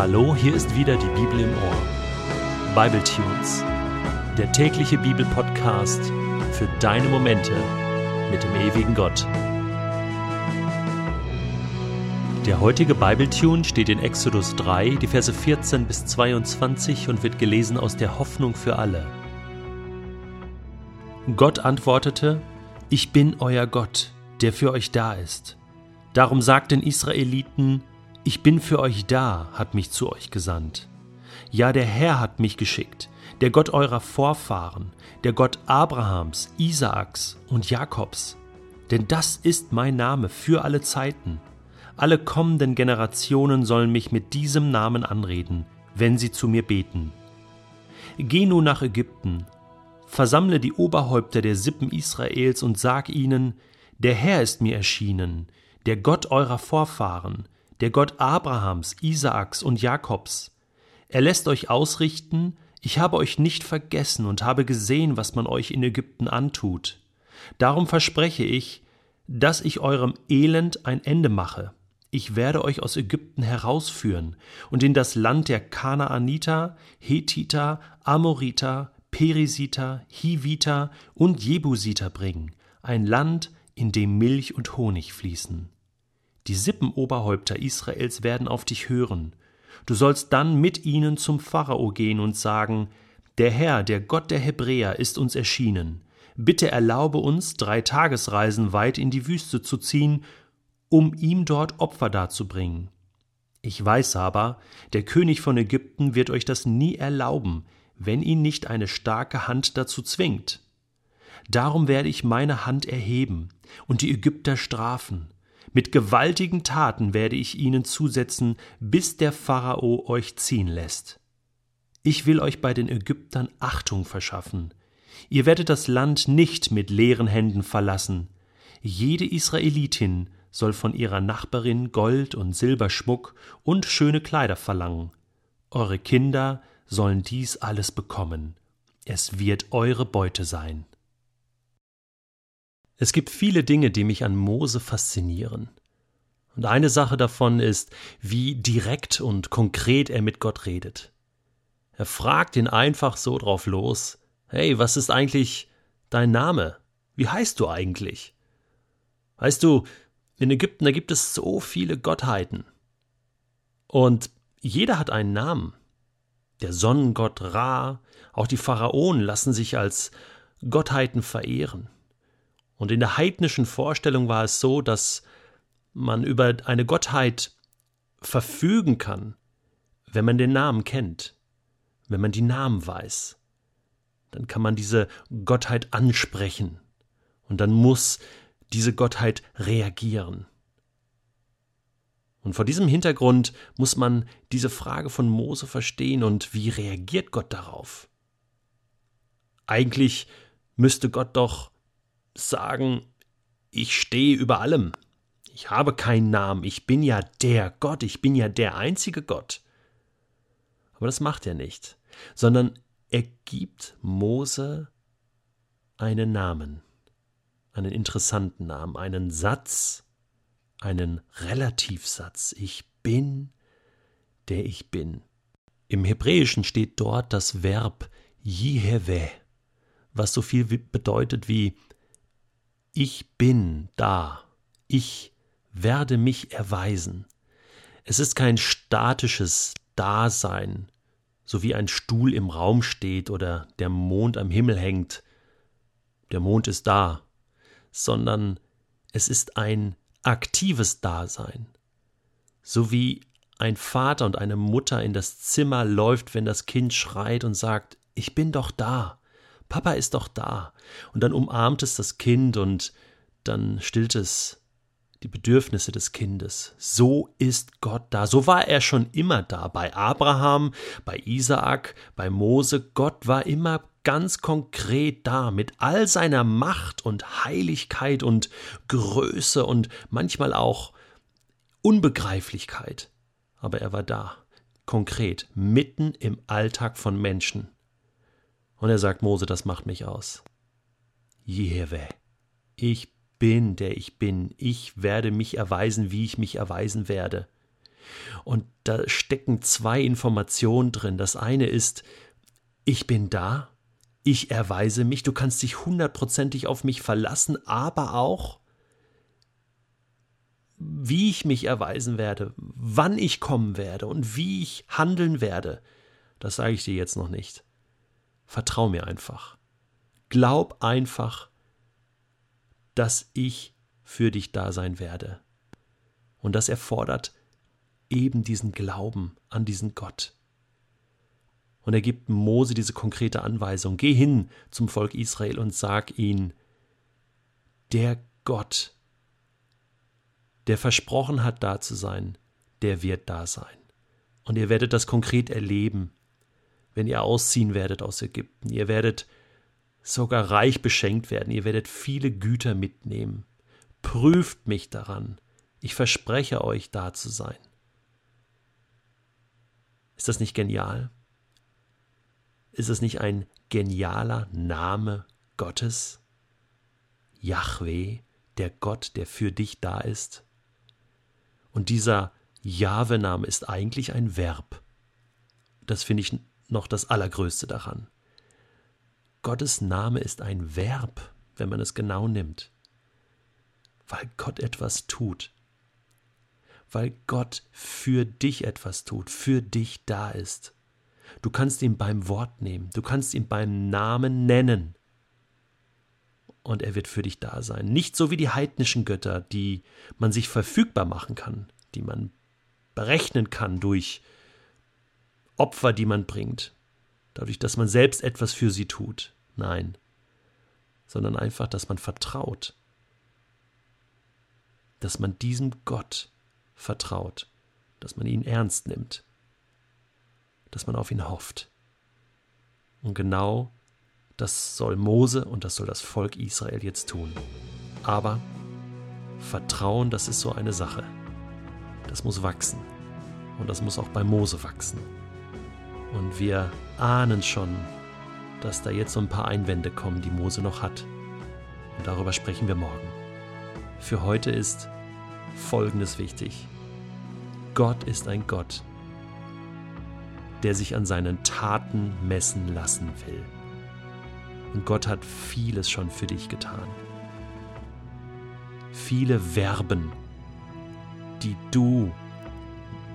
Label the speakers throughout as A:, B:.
A: Hallo, hier ist wieder die Bibel im Ohr. Bible Tunes, der tägliche Bibelpodcast für deine Momente mit dem ewigen Gott. Der heutige Bibletune steht in Exodus 3, die Verse 14 bis 22 und wird gelesen aus der Hoffnung für alle. Gott antwortete: Ich bin euer Gott, der für euch da ist. Darum sagt den Israeliten: Ich bin für euch da, hat mich zu euch gesandt. Ja, der Herr hat mich geschickt, der Gott eurer Vorfahren, der Gott Abrahams, Isaaks und Jakobs. Denn das ist mein Name für alle Zeiten alle kommenden Generationen sollen mich mit diesem Namen anreden, wenn sie zu mir beten. Geh nun nach Ägypten, versammle die Oberhäupter der Sippen Israels und sag ihnen, der Herr ist mir erschienen, der Gott eurer Vorfahren, der Gott Abrahams, Isaaks und Jakobs. Er lässt euch ausrichten, ich habe euch nicht vergessen und habe gesehen, was man euch in Ägypten antut. Darum verspreche ich, dass ich eurem Elend ein Ende mache ich werde euch aus Ägypten herausführen und in das Land der Kanaaniter, Hethiter, Amoriter, Perisiter, Hiviter und Jebusiter bringen, ein Land, in dem Milch und Honig fließen. Die Sippenoberhäupter Israels werden auf dich hören. Du sollst dann mit ihnen zum Pharao gehen und sagen, der Herr, der Gott der Hebräer, ist uns erschienen. Bitte erlaube uns, drei Tagesreisen weit in die Wüste zu ziehen um ihm dort Opfer darzubringen. Ich weiß aber, der König von Ägypten wird euch das nie erlauben, wenn ihn nicht eine starke Hand dazu zwingt. Darum werde ich meine Hand erheben und die Ägypter strafen. Mit gewaltigen Taten werde ich ihnen zusetzen, bis der Pharao euch ziehen lässt. Ich will euch bei den Ägyptern Achtung verschaffen. Ihr werdet das Land nicht mit leeren Händen verlassen. Jede Israelitin soll von ihrer Nachbarin Gold und Silberschmuck und schöne Kleider verlangen. Eure Kinder sollen dies alles bekommen. Es wird eure Beute sein. Es gibt viele Dinge, die mich an Mose faszinieren. Und eine Sache davon ist, wie direkt und konkret er mit Gott redet. Er fragt ihn einfach so drauf los: Hey, was ist eigentlich dein Name? Wie heißt du eigentlich? Weißt du, in Ägypten, da gibt es so viele Gottheiten. Und jeder hat einen Namen. Der Sonnengott Ra, auch die Pharaonen lassen sich als Gottheiten verehren. Und in der heidnischen Vorstellung war es so, dass man über eine Gottheit verfügen kann, wenn man den Namen kennt, wenn man die Namen weiß. Dann kann man diese Gottheit ansprechen. Und dann muss diese Gottheit reagieren. Und vor diesem Hintergrund muss man diese Frage von Mose verstehen und wie reagiert Gott darauf? Eigentlich müsste Gott doch sagen, ich stehe über allem. Ich habe keinen Namen, ich bin ja der Gott, ich bin ja der einzige Gott. Aber das macht er nicht, sondern er gibt Mose einen Namen einen interessanten Namen, einen Satz, einen Relativsatz. Ich bin, der ich bin. Im Hebräischen steht dort das Verb Jiheve, was so viel bedeutet wie ich bin da, ich werde mich erweisen. Es ist kein statisches Dasein, so wie ein Stuhl im Raum steht oder der Mond am Himmel hängt. Der Mond ist da, sondern es ist ein aktives Dasein. So wie ein Vater und eine Mutter in das Zimmer läuft, wenn das Kind schreit und sagt, ich bin doch da, Papa ist doch da. Und dann umarmt es das Kind und dann stillt es die Bedürfnisse des Kindes. So ist Gott da. So war er schon immer da. Bei Abraham, bei Isaak, bei Mose. Gott war immer ganz konkret da mit all seiner Macht und Heiligkeit und Größe und manchmal auch Unbegreiflichkeit. Aber er war da, konkret, mitten im Alltag von Menschen. Und er sagt Mose, das macht mich aus. Jewe, ich bin, der ich bin. Ich werde mich erweisen, wie ich mich erweisen werde. Und da stecken zwei Informationen drin. Das eine ist, ich bin da, ich erweise mich, du kannst dich hundertprozentig auf mich verlassen, aber auch, wie ich mich erweisen werde, wann ich kommen werde und wie ich handeln werde, das sage ich dir jetzt noch nicht. Vertrau mir einfach. Glaub einfach, dass ich für dich da sein werde. Und das erfordert eben diesen Glauben an diesen Gott. Und er gibt Mose diese konkrete Anweisung, geh hin zum Volk Israel und sag ihnen, der Gott, der versprochen hat, da zu sein, der wird da sein. Und ihr werdet das konkret erleben, wenn ihr ausziehen werdet aus Ägypten. Ihr werdet sogar reich beschenkt werden, ihr werdet viele Güter mitnehmen. Prüft mich daran, ich verspreche euch da zu sein. Ist das nicht genial? Ist es nicht ein genialer Name Gottes? Yahweh, der Gott, der für dich da ist? Und dieser Jahwe-Name ist eigentlich ein Verb. Das finde ich noch das Allergrößte daran. Gottes Name ist ein Verb, wenn man es genau nimmt, weil Gott etwas tut, weil Gott für dich etwas tut, für dich da ist. Du kannst ihn beim Wort nehmen, du kannst ihn beim Namen nennen. Und er wird für dich da sein. Nicht so wie die heidnischen Götter, die man sich verfügbar machen kann, die man berechnen kann durch Opfer, die man bringt, dadurch, dass man selbst etwas für sie tut. Nein, sondern einfach, dass man vertraut, dass man diesem Gott vertraut, dass man ihn ernst nimmt, dass man auf ihn hofft. Und genau das soll Mose und das soll das Volk Israel jetzt tun. Aber Vertrauen, das ist so eine Sache. Das muss wachsen. Und das muss auch bei Mose wachsen. Und wir ahnen schon, dass da jetzt so ein paar Einwände kommen, die Mose noch hat. Und darüber sprechen wir morgen. Für heute ist Folgendes wichtig. Gott ist ein Gott, der sich an seinen Taten messen lassen will. Und Gott hat vieles schon für dich getan. Viele Verben, die du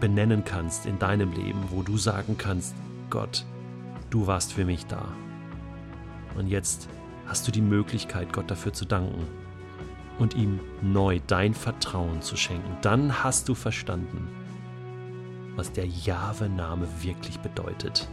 A: benennen kannst in deinem Leben, wo du sagen kannst, Gott, du warst für mich da. Und jetzt hast du die Möglichkeit, Gott dafür zu danken und ihm neu dein Vertrauen zu schenken. Dann hast du verstanden, was der Jahwe-Name wirklich bedeutet.